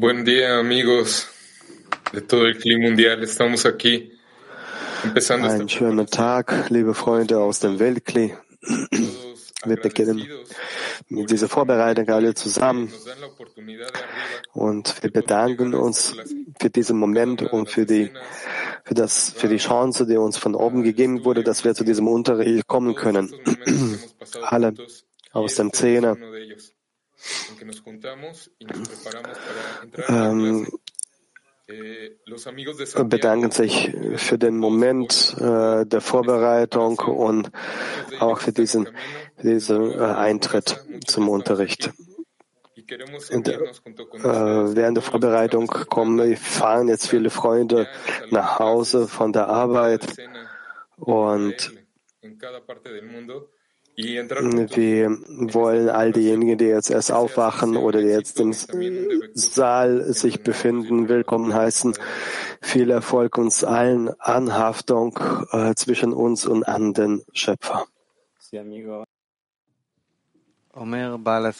Buen día, amigos de todo el clima mundial. Estamos aquí empezando Einen schönen Tag, liebe Freunde aus dem Weltkli. Wir beginnen mit dieser Vorbereitung alle zusammen und wir bedanken uns für diesen Moment und für die, für das, für die Chance, die uns von oben gegeben wurde, dass wir zu diesem Unterricht kommen können. Alle aus dem Zehner ähm, bedanken sich für den Moment äh, der Vorbereitung und auch für diesen, diesen äh, Eintritt zum Unterricht. Und, äh, während der Vorbereitung kommen, fahren jetzt viele Freunde nach Hause von der Arbeit und wir wollen all diejenigen, die jetzt erst aufwachen oder die jetzt im Saal sich befinden, willkommen heißen. Viel Erfolg uns allen, Anhaftung äh, zwischen uns und an den Schöpfer. Omer Bala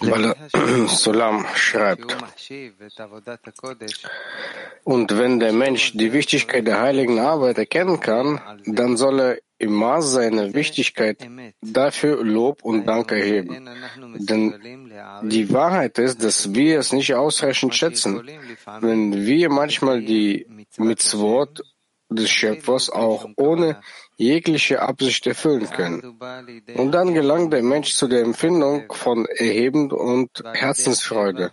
Sulam. Sulam schreibt, und wenn der Mensch die Wichtigkeit der heiligen Arbeit erkennen kann, dann soll er im Maß seiner Wichtigkeit dafür Lob und Dank erheben. Denn die Wahrheit ist, dass wir es nicht ausreichend schätzen, wenn wir manchmal die Mitzvot des Schöpfers auch ohne jegliche Absicht erfüllen können. Und dann gelangt der Mensch zu der Empfindung von Erheben und Herzensfreude.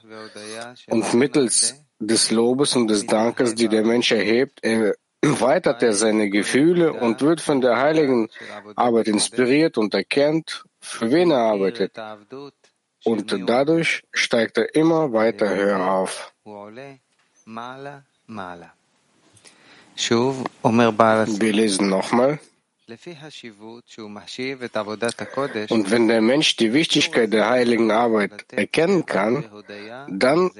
Und mittels des Lobes und des Dankes, die der Mensch erhebt, erweitert er seine Gefühle und wird von der heiligen Arbeit inspiriert und erkennt, für wen er arbeitet. Und dadurch steigt er immer weiter höher auf. Wir lesen nochmal. Und wenn der Mensch die Wichtigkeit der heiligen Arbeit erkennen kann, dann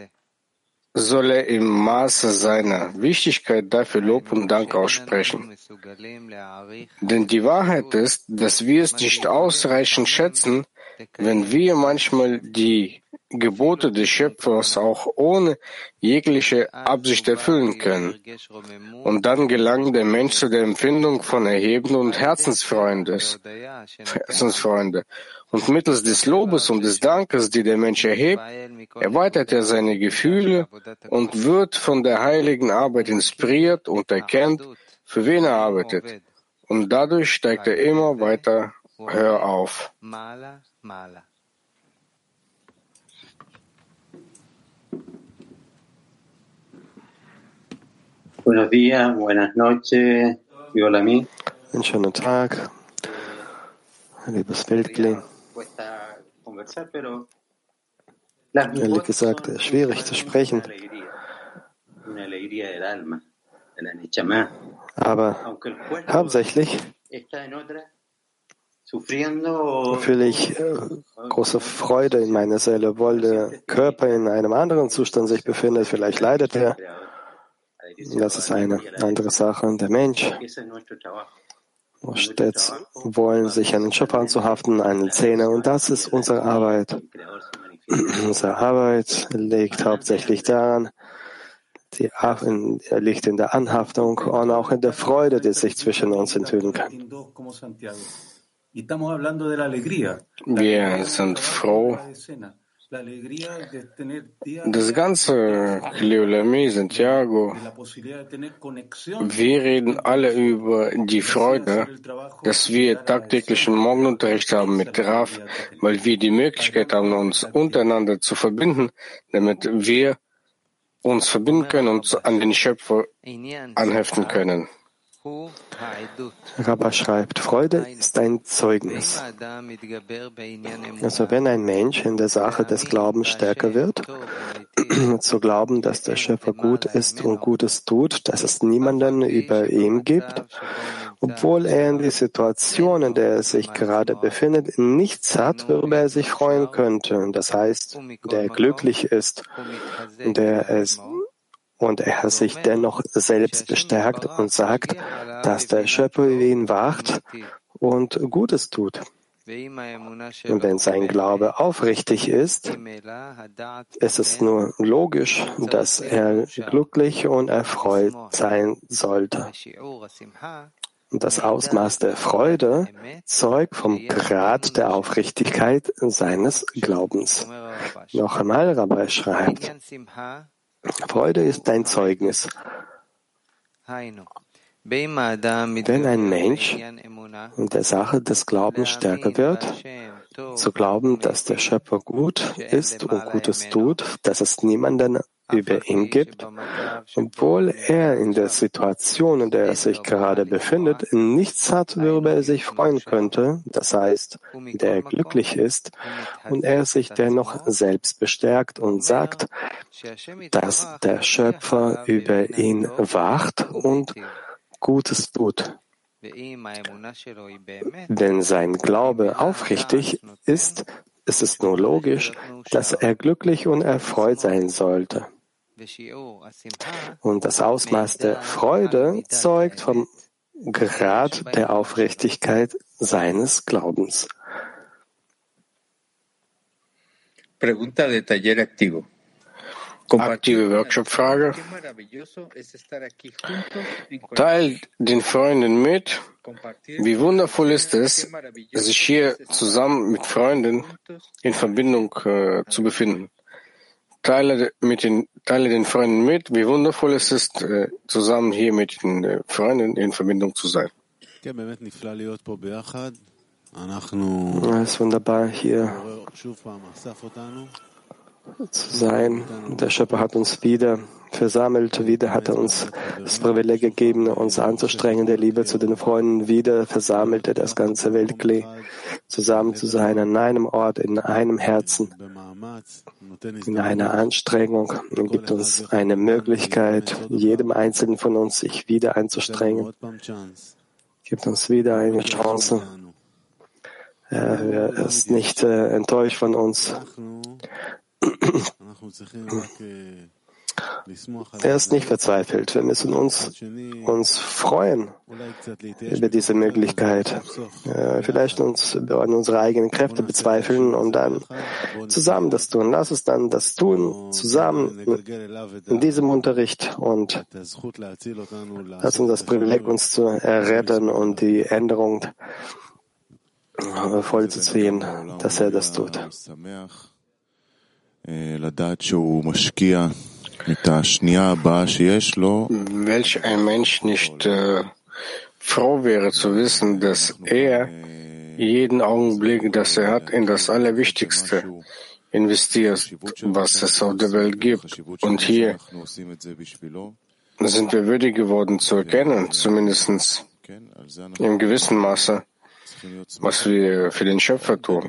soll er im Maße seiner Wichtigkeit dafür Lob und Dank aussprechen. Denn die Wahrheit ist, dass wir es nicht ausreichend schätzen, wenn wir manchmal die Gebote des Schöpfers auch ohne jegliche Absicht erfüllen können. Und dann gelangt der Mensch zu der Empfindung von Erheben und Herzensfreundes, Herzensfreunde. Und mittels des Lobes und des Dankes, die der Mensch erhebt, erweitert er seine Gefühle und wird von der heiligen Arbeit inspiriert und erkennt, für wen er arbeitet. Und dadurch steigt er immer weiter höher auf. Buenos días, buenas noches, Yolami. Einen schönen Tag, liebes Weltkli. Ehrlich gesagt, ist schwierig zu sprechen. Aber hauptsächlich fühle ich äh, große Freude in meiner Seele, obwohl der Körper in einem anderen Zustand sich befindet. Vielleicht leidet er. Das ist eine andere Sache. Der Mensch stets wollen, sich an den Schöpfer anzuhaften, an den Zähne. Und das ist unsere Arbeit. Unsere Arbeit liegt hauptsächlich daran, die liegt in der Anhaftung und auch in der Freude, die sich zwischen uns enthüllen kann. Wir sind froh, das ganze Cleolami, Santiago, wir reden alle über die Freude, dass wir tagtäglichen Morgenunterricht haben mit Raf, weil wir die Möglichkeit haben, uns untereinander zu verbinden, damit wir uns verbinden können und an den Schöpfer anheften können. Rabba schreibt, Freude ist ein Zeugnis. Also wenn ein Mensch in der Sache des Glaubens stärker wird, zu glauben, dass der Schöpfer gut ist und Gutes tut, dass es niemanden über ihm gibt, obwohl er in die Situation, in der er sich gerade befindet, nichts hat, worüber er sich freuen könnte. Das heißt, der glücklich ist, der es und er sich dennoch selbst bestärkt und sagt, dass der Schöpfer ihn wacht und Gutes tut. Und wenn sein Glaube aufrichtig ist, ist es nur logisch, dass er glücklich und erfreut sein sollte. Und das Ausmaß der Freude zeugt vom Grad der Aufrichtigkeit seines Glaubens. Noch einmal, Rabbi schreibt, Freude ist ein Zeugnis. Wenn ein Mensch in der Sache des Glaubens stärker wird, zu glauben, dass der Schöpfer gut ist und Gutes tut, dass es niemanden über ihn gibt, obwohl er in der Situation, in der er sich gerade befindet, nichts hat, worüber er sich freuen könnte, das heißt, der er glücklich ist, und er sich dennoch selbst bestärkt und sagt, dass der Schöpfer über ihn wacht und Gutes tut. Wenn sein Glaube aufrichtig ist, ist es nur logisch, dass er glücklich und erfreut sein sollte. Und das Ausmaß der Freude zeugt vom Grad der Aufrichtigkeit seines Glaubens. Pregunta de taller activo. Aktive Workshop-Frage. Teil den Freunden mit, wie wundervoll ist es, sich hier zusammen mit Freunden in Verbindung äh, zu befinden. Teile, mit den, teile den Freunden mit, wie wundervoll es ist, äh, zusammen hier mit den äh, Freunden in Verbindung zu sein. Es ist wunderbar, hier zu sein. Der Schöpfer hat uns wieder versammelt, wieder hat er uns das Privileg gegeben, uns anzustrengen, der Liebe zu den Freunden, wieder versammelte das ganze Weltklee, zusammen zu sein, an einem Ort, in einem Herzen, in einer Anstrengung und gibt uns eine Möglichkeit, jedem Einzelnen von uns sich wieder einzustrengen, gibt uns wieder eine Chance. Er ist nicht äh, enttäuscht von uns. Er ist nicht verzweifelt. Wir müssen uns, uns freuen über diese Möglichkeit. Vielleicht uns über unsere eigenen Kräfte bezweifeln und dann zusammen das tun. Lass uns dann das tun, zusammen in diesem Unterricht und lass uns das Privileg, uns zu erretten und die Änderung vollzuziehen, dass er das tut. Welch ein Mensch nicht äh, froh wäre zu wissen, dass er jeden Augenblick, das er hat, in das Allerwichtigste investiert, was es auf der Welt gibt. Und hier sind wir würdig geworden zu erkennen, zumindest im gewissen Maße, was wir für den Schöpfer tun.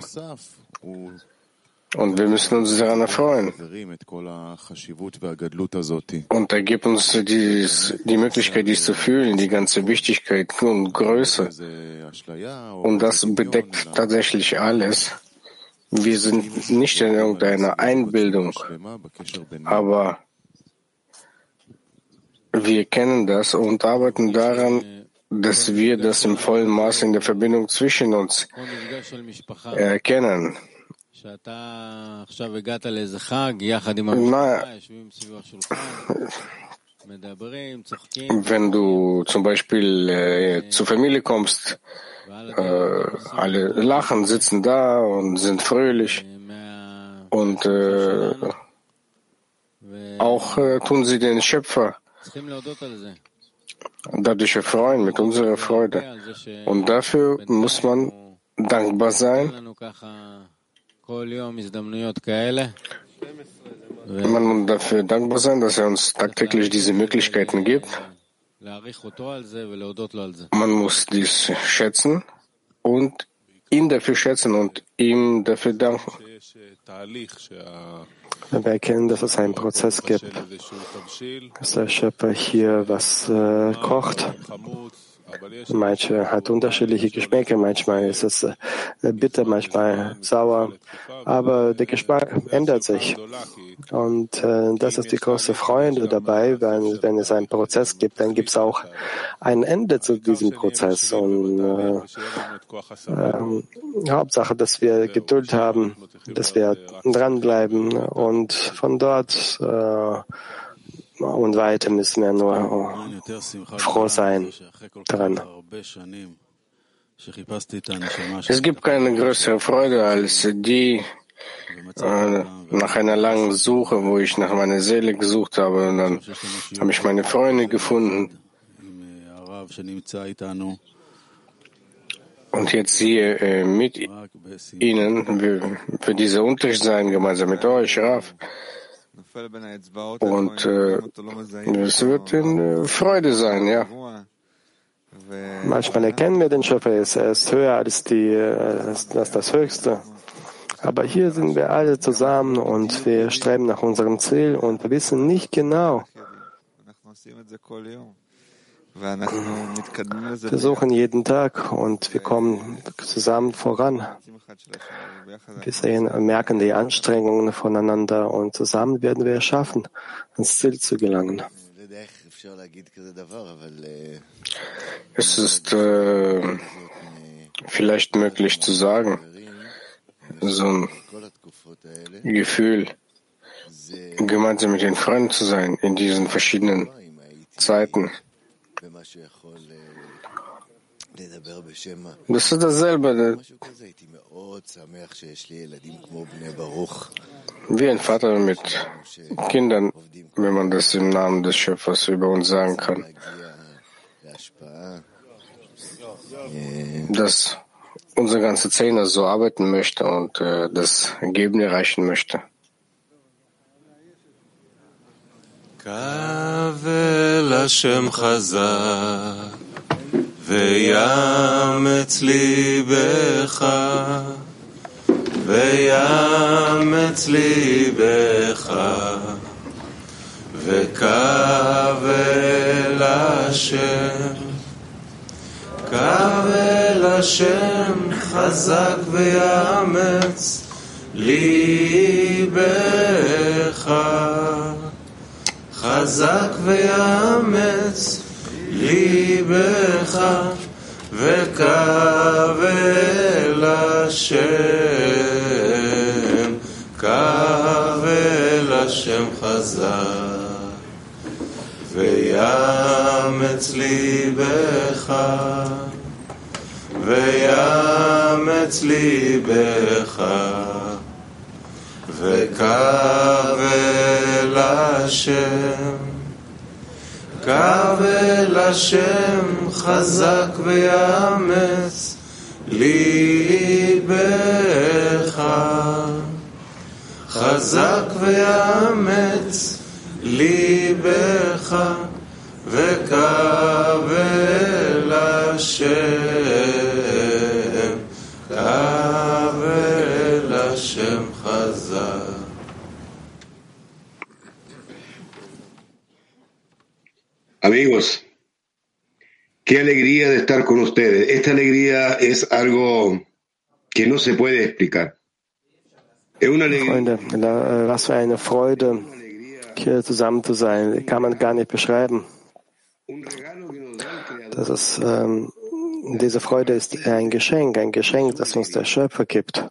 Und wir müssen uns daran erfreuen. Und er gibt uns dies, die Möglichkeit, dies zu fühlen, die ganze Wichtigkeit und Größe. Und das bedeckt tatsächlich alles. Wir sind nicht in irgendeiner Einbildung, aber wir kennen das und arbeiten daran, dass wir das im vollen Maß in der Verbindung zwischen uns erkennen wenn du zum Beispiel äh, zur Familie kommst, äh, alle lachen, sitzen da und sind fröhlich und äh, auch tun sie den Schöpfer dadurch erfreuen mit unserer Freude. Und dafür muss man dankbar sein. Man muss dafür dankbar sein, dass er uns tagtäglich diese Möglichkeiten gibt. Man muss dies schätzen und ihn dafür schätzen und ihm dafür danken. Wir erkennen, dass es einen Prozess gibt, dass der Schöpfer hier was äh, kocht. Manche hat unterschiedliche Geschmäcke, manchmal ist es äh, bitter, manchmal sauer, aber der Geschmack ändert sich. Und äh, das ist die große Freude dabei, weil wenn es einen Prozess gibt, dann gibt es auch ein Ende zu diesem Prozess. Und äh, äh, Hauptsache, dass wir Geduld haben, dass wir dranbleiben und von dort äh, und weiter müssen wir nur froh sein daran. Es gibt keine größere Freude als die äh, nach einer langen Suche, wo ich nach meiner Seele gesucht habe. Und dann habe ich meine Freunde gefunden. Und jetzt hier äh, mit Ihnen für, für diese Unterricht sein, gemeinsam mit euch, Raf. Und äh, es wird in äh, Freude sein, ja. Manchmal erkennen wir den Schöpfer, er ist höher als, die, als, als das Höchste. Aber hier sind wir alle zusammen und wir streben nach unserem Ziel und wir wissen nicht genau. Wir suchen jeden Tag und wir kommen zusammen voran. Wir sehen, merken die Anstrengungen voneinander und zusammen werden wir es schaffen, ans Ziel zu gelangen. Es ist äh, vielleicht möglich zu sagen, so ein Gefühl, gemeinsam mit den Freunden zu sein in diesen verschiedenen Zeiten. Das ist dasselbe. Wie ein Vater mit Kindern, wenn man das im Namen des Schöpfers über uns sagen kann. Dass unsere ganze Zähne so arbeiten möchte und das Ergebnis erreichen möchte. Ka השם חזק ויאמץ ליבך ויאמץ ליבך וקבל השם קבל השם חזק ויאמץ ליבך חזק ויאמץ ליבך וקבל השם, קבל השם חזק ויאמץ ליבך ויאמץ ליבך וקבל השם, קבל השם חזק ויאמץ ליבך, חזק ויאמץ ליבך וקבל השם, Amigos, qué alegría de estar con ustedes. Esta alegría es algo que no se puede explicar. Es una. Freunde, was für eine Freude, hier zusammen zu sein, kann man gar nicht beschreiben. Das ist, ähm, diese Freude ist ein Geschenk, ein Geschenk, das uns der Schöpfer gibt.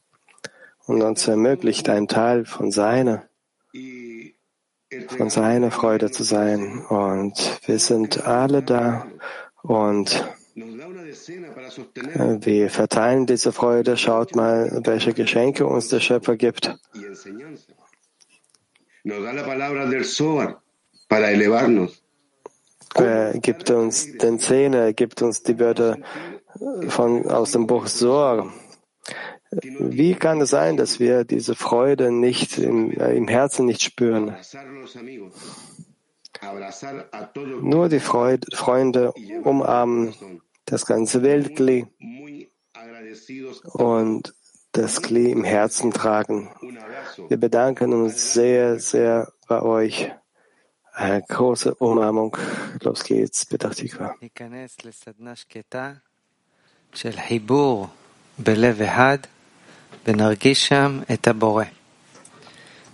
und uns ermöglicht, ein Teil von seiner, von seiner Freude zu sein. Und wir sind alle da und wir verteilen diese Freude. Schaut mal, welche Geschenke uns der Schöpfer gibt. Er gibt uns den Zähne, er gibt uns die Wörter von, aus dem Buch Sohr. Wie kann es sein, dass wir diese Freude nicht im, äh, im Herzen nicht spüren? Nur die Freude, Freunde umarmen das ganze Weltkli und das Kli im Herzen tragen. Wir bedanken uns sehr, sehr bei euch. Eine große Umarmung. Los geht's. Petach Tikva.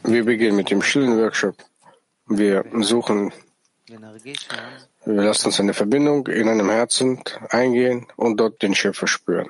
Wir beginnen mit dem stillen Workshop. Wir suchen, wir lassen uns eine Verbindung in einem Herzen eingehen und dort den Schöpfer spüren.